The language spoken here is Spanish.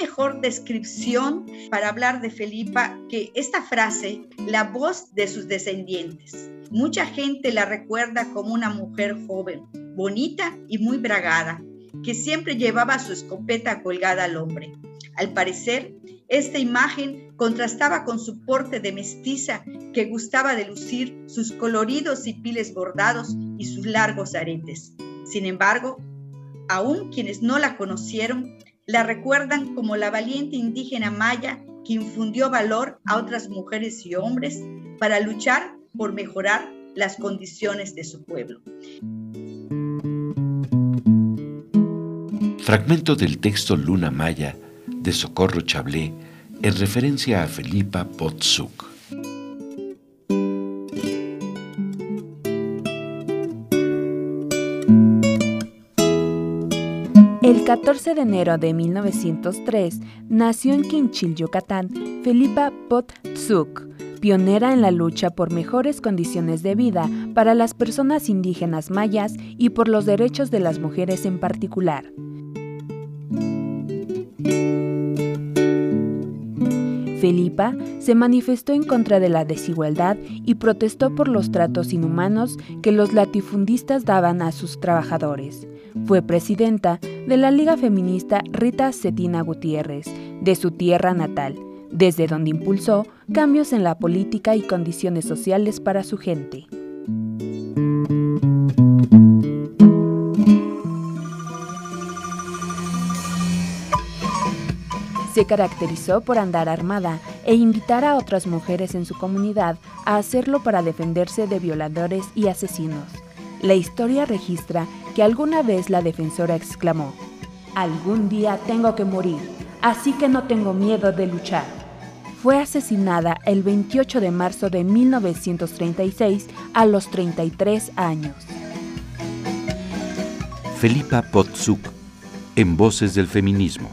Mejor descripción para hablar de Felipa que esta frase, la voz de sus descendientes. Mucha gente la recuerda como una mujer joven, bonita y muy bragada, que siempre llevaba su escopeta colgada al hombre. Al parecer, esta imagen contrastaba con su porte de mestiza que gustaba de lucir sus coloridos y piles bordados y sus largos aretes. Sin embargo, aún quienes no la conocieron la recuerdan como la valiente indígena maya que infundió valor a otras mujeres y hombres para luchar por mejorar las condiciones de su pueblo. Fragmento del texto Luna Maya de Socorro Chablé en referencia a Felipa Potsuk. El 14 de enero de 1903 nació en Quinchil, Yucatán, Felipa Potsuk, pionera en la lucha por mejores condiciones de vida para las personas indígenas mayas y por los derechos de las mujeres en particular. Felipa se manifestó en contra de la desigualdad y protestó por los tratos inhumanos que los latifundistas daban a sus trabajadores. Fue presidenta de la Liga Feminista Rita Cetina Gutiérrez, de su tierra natal, desde donde impulsó cambios en la política y condiciones sociales para su gente. Se caracterizó por andar armada e invitar a otras mujeres en su comunidad a hacerlo para defenderse de violadores y asesinos. La historia registra que alguna vez la defensora exclamó, Algún día tengo que morir, así que no tengo miedo de luchar. Fue asesinada el 28 de marzo de 1936 a los 33 años. Felipa Potsuk, en Voces del Feminismo.